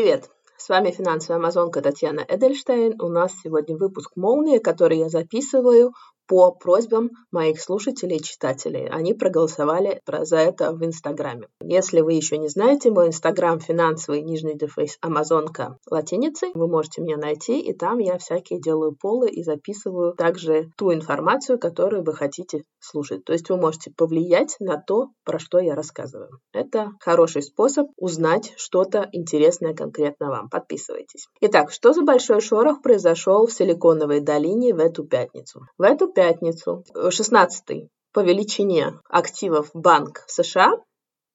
Привет! С вами финансовая амазонка Татьяна Эдельштейн. У нас сегодня выпуск «Молния», который я записываю по просьбам моих слушателей и читателей. Они проголосовали за это в Инстаграме. Если вы еще не знаете, мой Инстаграм финансовый нижний дефейс Амазонка латиницей. Вы можете меня найти, и там я всякие делаю полы и записываю также ту информацию, которую вы хотите слушать. То есть вы можете повлиять на то, про что я рассказываю. Это хороший способ узнать что-то интересное конкретно вам. Подписывайтесь. Итак, что за большой шорох произошел в Силиконовой долине в эту пятницу? В эту пятницу, 16 по величине активов банк США,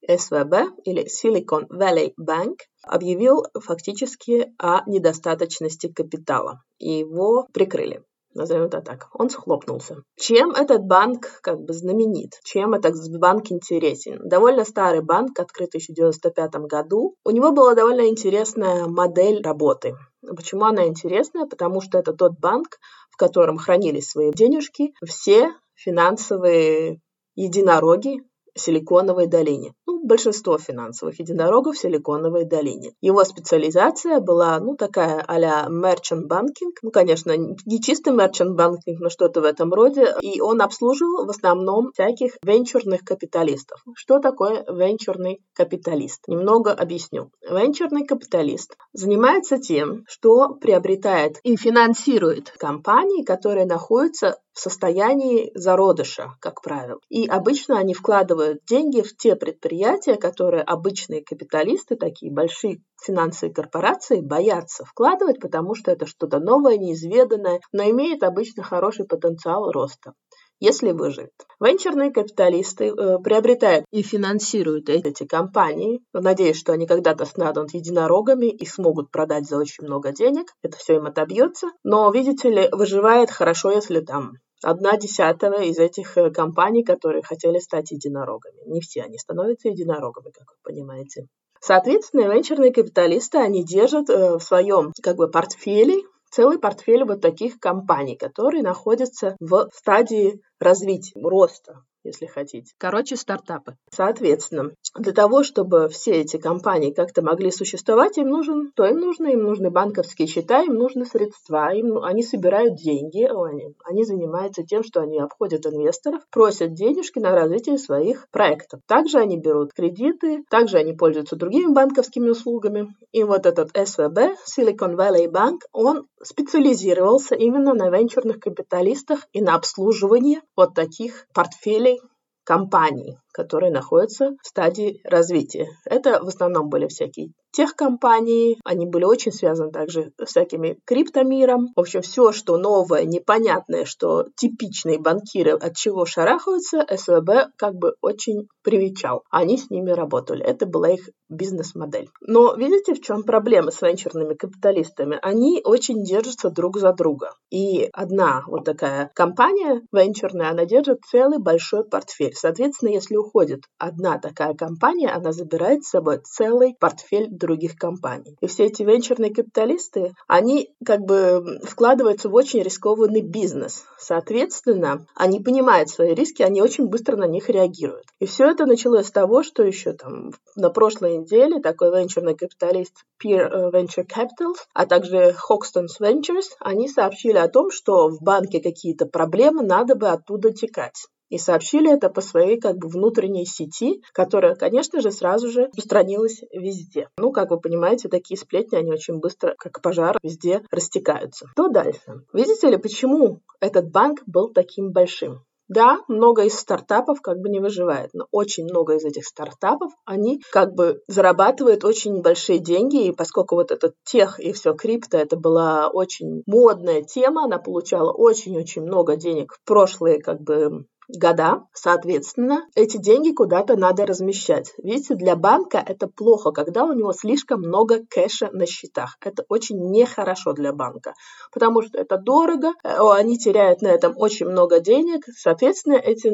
СВБ или Silicon Valley Bank, объявил фактически о недостаточности капитала, и его прикрыли назовем это так, он схлопнулся. Чем этот банк как бы знаменит? Чем этот банк интересен? Довольно старый банк, открытый в 1995 году. У него была довольно интересная модель работы. Почему она интересная? Потому что это тот банк, в котором хранились свои денежки все финансовые единороги Силиконовой долине. Ну, большинство финансовых единорогов в Силиконовой долине. Его специализация была, ну, такая а-ля merchant banking. Ну, конечно, не чистый merchant banking, но что-то в этом роде. И он обслуживал в основном всяких венчурных капиталистов. Что такое венчурный капиталист? Немного объясню. Венчурный капиталист занимается тем, что приобретает и финансирует компании, которые находятся в состоянии зародыша, как правило. И обычно они вкладывают деньги в те предприятия, которые обычные капиталисты, такие большие финансовые корпорации, боятся вкладывать, потому что это что-то новое, неизведанное, но имеет обычно хороший потенциал роста если выживет. Венчурные капиталисты э, приобретают и финансируют эти компании. Надеюсь, что они когда-то станут единорогами и смогут продать за очень много денег. Это все им отобьется. Но, видите ли, выживает хорошо, если там одна десятая из этих э, компаний, которые хотели стать единорогами. Не все они становятся единорогами, как вы понимаете. Соответственно, венчурные капиталисты, они держат э, в своем как бы портфеле целый портфель вот таких компаний, которые находятся в стадии развития, роста если хотите. Короче, стартапы. Соответственно, для того, чтобы все эти компании как-то могли существовать, им нужен, то им нужно, им нужны банковские счета, им нужны средства, им, они собирают деньги, они, они занимаются тем, что они обходят инвесторов, просят денежки на развитие своих проектов. Также они берут кредиты, также они пользуются другими банковскими услугами. И вот этот СВБ, Silicon Valley Bank, он специализировался именно на венчурных капиталистах и на обслуживании вот таких портфелей компаний, которые находятся в стадии развития. Это в основном были всякие техкомпании, они были очень связаны также с всякими криптомиром. В общем, все, что новое, непонятное, что типичные банкиры от чего шарахаются, СВБ как бы очень привечал. Они с ними работали. Это была их бизнес-модель. Но видите, в чем проблема с венчурными капиталистами? Они очень держатся друг за друга. И одна вот такая компания венчурная, она держит целый большой портфель. Соответственно, если уходит одна такая компания, она забирает с собой целый портфель других компаний. И все эти венчурные капиталисты, они как бы вкладываются в очень рискованный бизнес. Соответственно, они понимают свои риски, они очень быстро на них реагируют. И все это началось с того, что еще там на прошлой неделе такой венчурный капиталист Peer э, Venture Capitals, а также Hoxton's Ventures, они сообщили о том, что в банке какие-то проблемы, надо бы оттуда текать и сообщили это по своей как бы внутренней сети, которая, конечно же, сразу же распространилась везде. Ну, как вы понимаете, такие сплетни, они очень быстро, как пожар, везде растекаются. Что дальше? Видите ли, почему этот банк был таким большим? Да, много из стартапов как бы не выживает, но очень много из этих стартапов, они как бы зарабатывают очень большие деньги, и поскольку вот этот тех и все крипто, это была очень модная тема, она получала очень-очень много денег в прошлые как бы года, соответственно, эти деньги куда-то надо размещать. Видите, для банка это плохо, когда у него слишком много кэша на счетах. Это очень нехорошо для банка, потому что это дорого, э, они теряют на этом очень много денег, соответственно, эти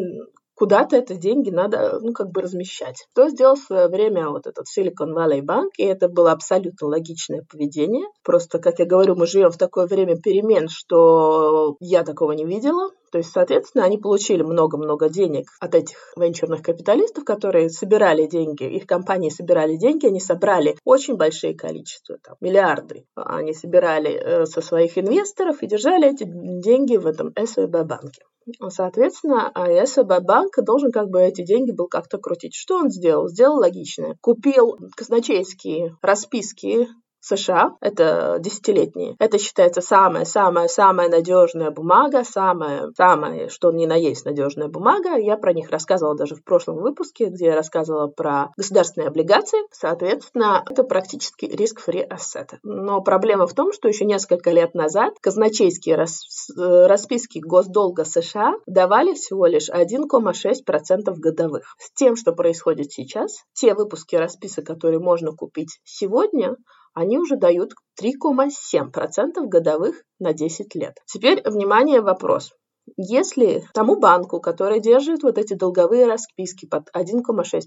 куда-то эти деньги надо, ну, как бы размещать. Что сделал в свое время вот этот Silicon Valley Bank, и это было абсолютно логичное поведение. Просто, как я говорю, мы живем в такое время перемен, что я такого не видела. То есть, соответственно, они получили много-много денег от этих венчурных капиталистов, которые собирали деньги, их компании собирали деньги, они собрали очень большие количества, там, миллиарды. Они собирали э, со своих инвесторов и держали эти деньги в этом СВБ банке. Соответственно, СВБ банк должен как бы эти деньги был как-то крутить. Что он сделал? Сделал логичное. Купил казначейские расписки США, это десятилетние. Это считается самая-самая-самая надежная бумага, самая, самая, что ни на есть надежная бумага. Я про них рассказывала даже в прошлом выпуске, где я рассказывала про государственные облигации. Соответственно, это практически риск-фри ассет. Но проблема в том, что еще несколько лет назад казначейские рас, расписки госдолга США давали всего лишь 1,6% годовых. С тем, что происходит сейчас, те выпуски расписок, которые можно купить сегодня, они уже дают 3,7% годовых на 10 лет. Теперь, внимание, вопрос. Если тому банку, который держит вот эти долговые расписки под 1,6%,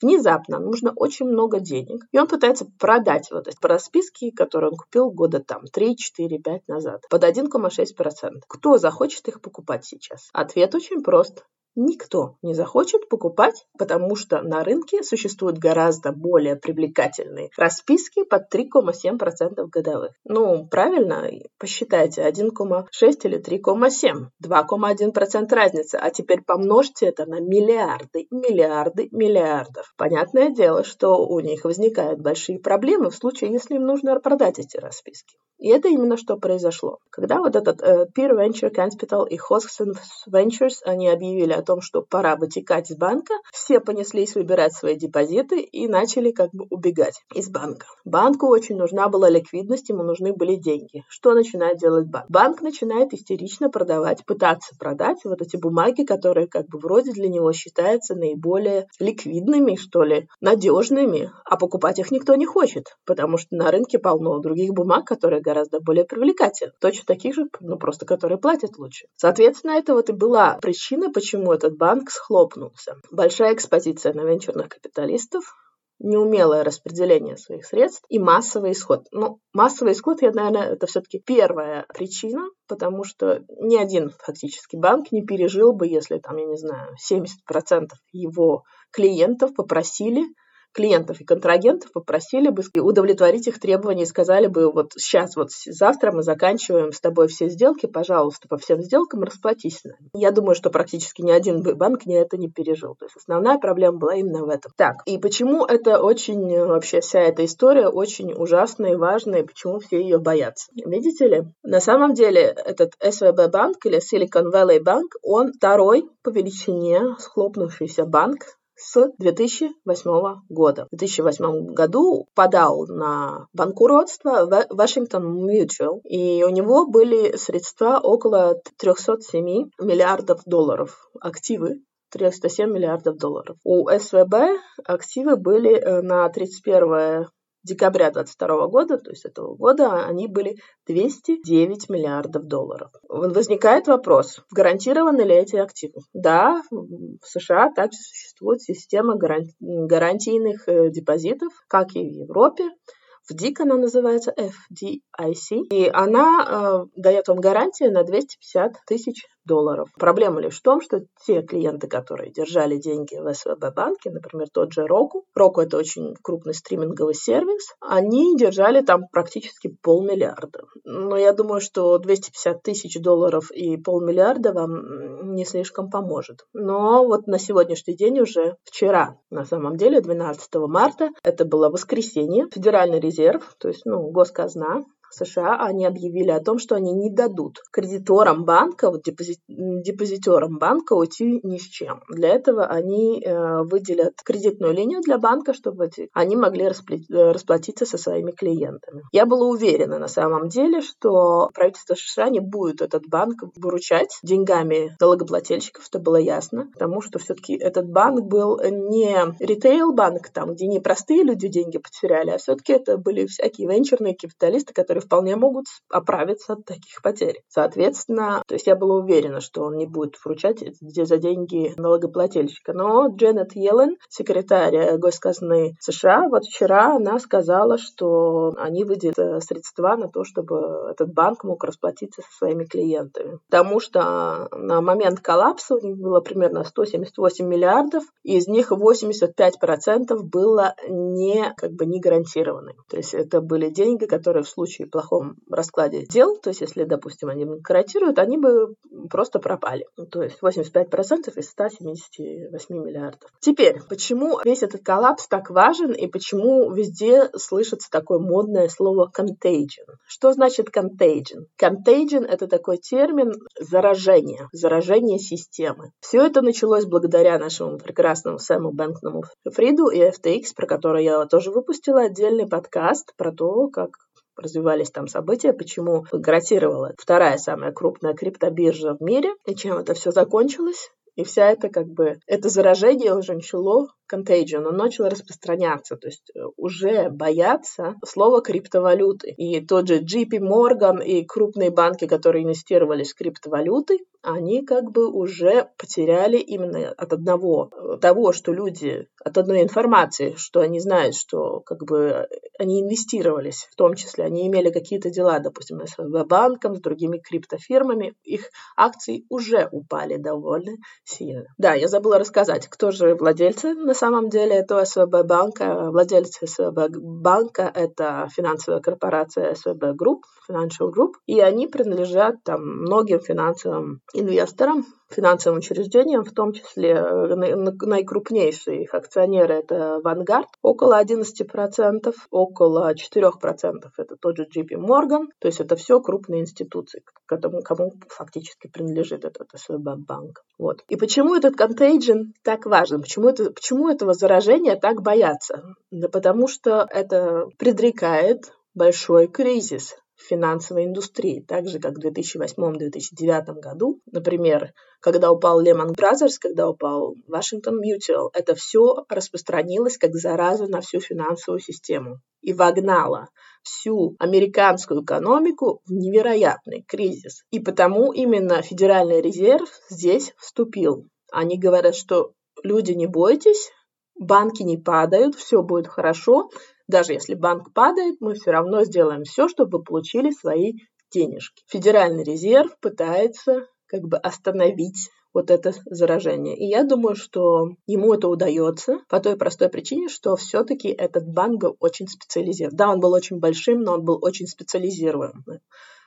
внезапно нужно очень много денег, и он пытается продать вот эти расписки, которые он купил года там 3, 4, 5 назад, под 1,6%, кто захочет их покупать сейчас? Ответ очень прост никто не захочет покупать, потому что на рынке существуют гораздо более привлекательные расписки под 3,7% годовых. Ну, правильно, посчитайте, 1,6 или 3,7, 2,1% разница, а теперь помножьте это на миллиарды, миллиарды, миллиардов. Понятное дело, что у них возникают большие проблемы в случае, если им нужно продать эти расписки. И это именно что произошло. Когда вот этот э, Peer Venture Capital и Hoskins Ventures, они объявили о том, что пора вытекать из банка, все понеслись выбирать свои депозиты и начали как бы убегать из банка. Банку очень нужна была ликвидность, ему нужны были деньги. Что начинает делать банк? Банк начинает истерично продавать, пытаться продать вот эти бумаги, которые как бы вроде для него считаются наиболее ликвидными, что ли, надежными, а покупать их никто не хочет, потому что на рынке полно других бумаг, которые гораздо более привлекательны. Точно таких же, ну просто которые платят лучше. Соответственно, это вот и была причина, почему этот банк схлопнулся. Большая экспозиция на венчурных капиталистов, неумелое распределение своих средств и массовый исход. Ну, массовый исход, я, наверное, это все-таки первая причина, потому что ни один фактически банк не пережил бы, если там, я не знаю, 70% его клиентов попросили клиентов и контрагентов попросили бы удовлетворить их требования и сказали бы, вот сейчас, вот завтра мы заканчиваем с тобой все сделки, пожалуйста, по всем сделкам расплатись с. Я думаю, что практически ни один банк ни это не пережил. То есть основная проблема была именно в этом. Так, и почему это очень, вообще вся эта история очень ужасная и важная, и почему все ее боятся? Видите ли, на самом деле этот СВБ банк или Silicon Valley Bank, он второй по величине схлопнувшийся банк с 2008 года. В 2008 году подал на банкротство Washington Mutual, и у него были средства около 307 миллиардов долларов, активы 307 миллиардов долларов. У СВБ активы были э, на 31 декабря 2022 года, то есть этого года, они были 209 миллиардов долларов. Возникает вопрос, гарантированы ли эти активы? Да, в США также существует система гарантийных э, депозитов, как и в Европе. В ДИК она называется FDIC, и она э, дает вам гарантию на 250 тысяч долларов. Проблема лишь в том, что те клиенты, которые держали деньги в СВБ банке, например, тот же Roku, Roku это очень крупный стриминговый сервис, они держали там практически полмиллиарда. Но я думаю, что 250 тысяч долларов и полмиллиарда вам не слишком поможет. Но вот на сегодняшний день уже вчера, на самом деле, 12 марта, это было воскресенье, Федеральный резерв, то есть, ну, госказна, США, они объявили о том, что они не дадут кредиторам банка, вот депозит, депозитерам банка уйти ни с чем. Для этого они э, выделят кредитную линию для банка, чтобы они могли расплатиться со своими клиентами. Я была уверена на самом деле, что правительство США не будет этот банк выручать деньгами налогоплательщиков, это было ясно, потому что все-таки этот банк был не ритейл-банк, там, где не простые люди деньги потеряли, а все-таки это были всякие венчурные капиталисты, которые вполне могут оправиться от таких потерь. Соответственно, то есть я была уверена, что он не будет вручать за деньги налогоплательщика. Но Дженнет Йеллен, секретарь госказны США, вот вчера она сказала, что они выделят э, средства на то, чтобы этот банк мог расплатиться со своими клиентами. Потому что на момент коллапса у них было примерно 178 миллиардов, и из них 85% было не, как бы, не гарантированы. То есть это были деньги, которые в случае плохом раскладе дел, то есть если, допустим, они гарантируют, они бы просто пропали. То есть 85% из 178 миллиардов. Теперь, почему весь этот коллапс так важен и почему везде слышится такое модное слово contagion? Что значит contagion? Contagion — это такой термин заражение, заражение системы. Все это началось благодаря нашему прекрасному Сэму Бэнкному Фриду и FTX, про который я тоже выпустила отдельный подкаст про то, как развивались там события, почему гротировала вторая самая крупная криптобиржа в мире, и чем это все закончилось. И вся это как бы, это заражение уже начало contagion, он начал распространяться, то есть э, уже боятся слова криптовалюты. И тот же JP Morgan и крупные банки, которые инвестировали в криптовалюты, они как бы уже потеряли именно от одного э, того, что люди, от одной информации, что они знают, что как бы они инвестировались, в том числе они имели какие-то дела, допустим, с банком, с другими криптофирмами, их акции уже упали довольно сильно. Да, я забыла рассказать, кто же владельцы на самом деле этого СВБ банка. Владелец СВБ банка — это финансовая корпорация СВБ Group, Financial Group, и они принадлежат там многим финансовым инвесторам, финансовым учреждениям, в том числе э, наикрупнейшие их акционеры — это Vanguard, около 11%, около 4% это тот же JP Morgan, то есть это все крупные институции, кому, кому фактически принадлежит этот СВБ банк. Вот. И почему этот contagion так важен? Почему, это, почему этого заражения так боятся? Да потому что это предрекает большой кризис финансовой индустрии, так же, как в 2008-2009 году. Например, когда упал Lehman Brothers, когда упал Washington Mutual, это все распространилось как зараза на всю финансовую систему и вогнало всю американскую экономику в невероятный кризис. И потому именно Федеральный резерв здесь вступил. Они говорят, что люди не бойтесь, банки не падают, все будет хорошо, даже если банк падает, мы все равно сделаем все, чтобы получили свои денежки. Федеральный резерв пытается как бы остановить вот это заражение. И я думаю, что ему это удается по той простой причине, что все-таки этот банк был очень специализирован. Да, он был очень большим, но он был очень специализирован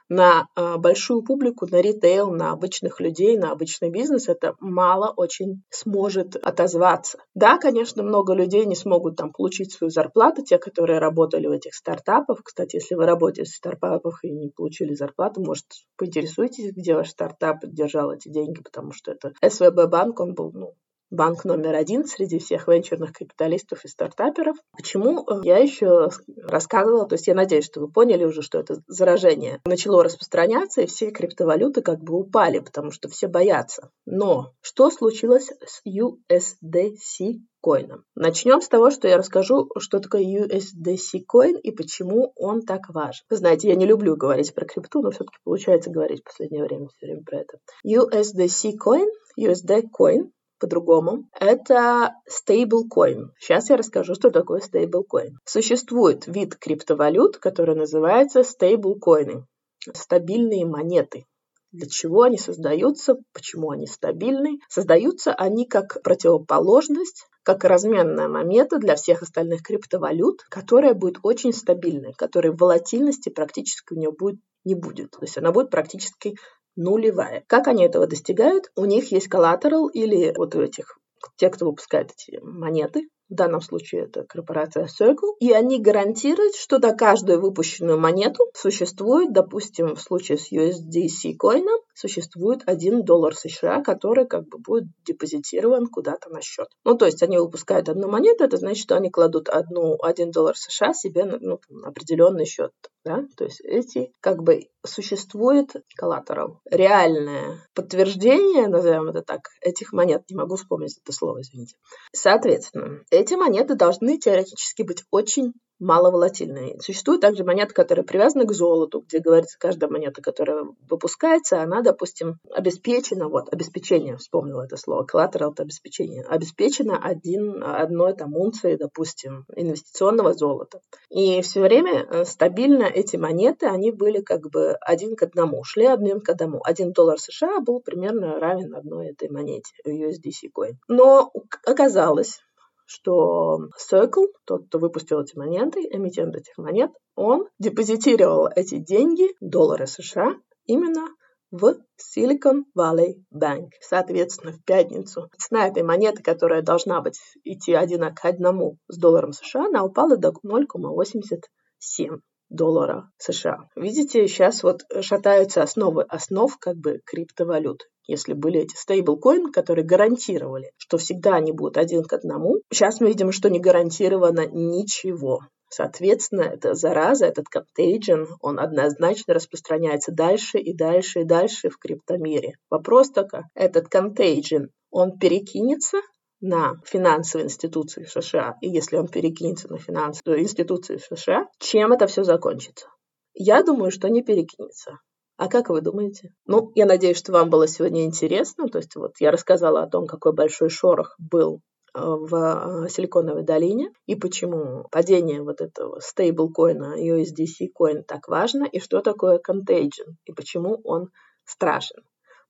на а, большую публику, на ритейл, на обычных людей, на обычный бизнес это мало очень сможет отозваться. Да, конечно, много людей не смогут там получить свою зарплату, те, которые работали в этих стартапах. Кстати, если вы работаете в стартапах и не получили зарплату, может, поинтересуйтесь, где ваш стартап держал эти деньги, потому что это СВБ банк, он был ну, банк номер один среди всех венчурных капиталистов и стартаперов. Почему э, я еще рассказывала, то есть я надеюсь, что вы поняли уже, что это заражение начало распространяться, и все криптовалюты как бы упали, потому что все боятся. Но что случилось с USDC коином. Начнем с того, что я расскажу, что такое USDC коин и почему он так важен. Вы знаете, я не люблю говорить про крипту, но все-таки получается говорить в последнее время все время про это. USDC коин, USD coin по-другому. Это стейблкоин. Сейчас я расскажу, что такое стейблкоин. Существует вид криптовалют, который называется стейблкоины. Стабильные монеты. Для чего они создаются, почему они стабильны. Создаются они как противоположность, как разменная монета для всех остальных криптовалют, которая будет очень стабильной, которой волатильности практически у нее будет не будет. То есть она будет практически нулевая. Как они этого достигают? У них есть коллатерал или вот у этих те, кто выпускает эти монеты, в данном случае это корпорация Circle, и они гарантируют, что на каждую выпущенную монету существует, допустим, в случае с USDC коином, существует 1 доллар США, который как бы будет депозитирован куда-то на счет. Ну, то есть они выпускают одну монету, это значит, что они кладут одну, 1 доллар США себе ну, на определенный счет. Да? То есть эти как бы существует коллатерал. Реальное подтверждение, назовем это так, этих монет, не могу вспомнить это слово, извините. Соответственно, эти монеты должны теоретически быть очень маловолатильные. Существуют также монеты, которые привязаны к золоту, где говорится, каждая монета, которая выпускается, она, допустим, обеспечена, вот, обеспечение, вспомнила это слово, collateral — это обеспечение, обеспечена один, одной там унцией, допустим, инвестиционного золота. И все время э, стабильно эти монеты, они были как бы один к одному, шли один к одному. Один доллар США был примерно равен одной этой монете, USDC coin. Но оказалось, что Circle, тот, кто выпустил эти монеты, эмитент этих монет, он депозитировал эти деньги, доллары США, именно в Silicon Valley Bank. Соответственно, в пятницу цена этой монеты, которая должна быть идти один к одному с долларом США, она упала до 0,87 доллара США. Видите, сейчас вот шатаются основы основ как бы криптовалют. Если были эти стейблкоины, которые гарантировали, что всегда они будут один к одному, сейчас мы видим, что не гарантировано ничего. Соответственно, эта зараза, этот contagion, он однозначно распространяется дальше и дальше и дальше в криптомире. Вопрос только, этот contagion, он перекинется на финансовые институции США, и если он перекинется на финансовые институции США, чем это все закончится? Я думаю, что не перекинется. А как вы думаете? Ну, я надеюсь, что вам было сегодня интересно. То есть вот я рассказала о том, какой большой шорох был э, в э, Силиконовой долине и почему падение вот этого стейблкоина USDC coin так важно и что такое contagion и почему он страшен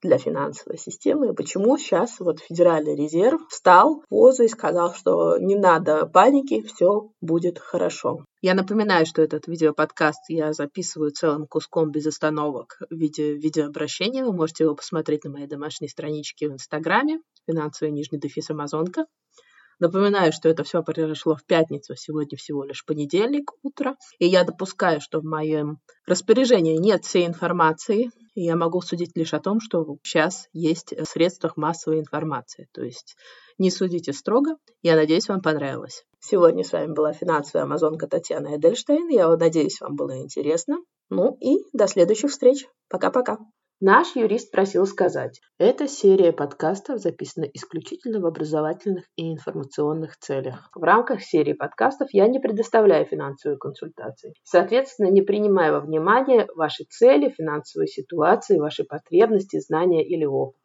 для финансовой системы, почему сейчас вот Федеральный резерв встал в позу и сказал, что не надо паники, все будет хорошо. Я напоминаю, что этот видеоподкаст я записываю целым куском без остановок в виде видеообращения. Вы можете его посмотреть на моей домашней страничке в Инстаграме, финансовый нижний дефис Амазонка. Напоминаю, что это все произошло в пятницу, сегодня всего лишь понедельник, утро. И я допускаю, что в моем распоряжении нет всей информации. И я могу судить лишь о том, что сейчас есть в средствах массовой информации. То есть не судите строго. Я надеюсь, вам понравилось. Сегодня с вами была финансовая амазонка Татьяна Эдельштейн. Я надеюсь, вам было интересно. Ну и до следующих встреч. Пока-пока. Наш юрист просил сказать, эта серия подкастов записана исключительно в образовательных и информационных целях. В рамках серии подкастов я не предоставляю финансовые консультации. Соответственно, не принимаю во внимание ваши цели, финансовые ситуации, ваши потребности, знания или опыт.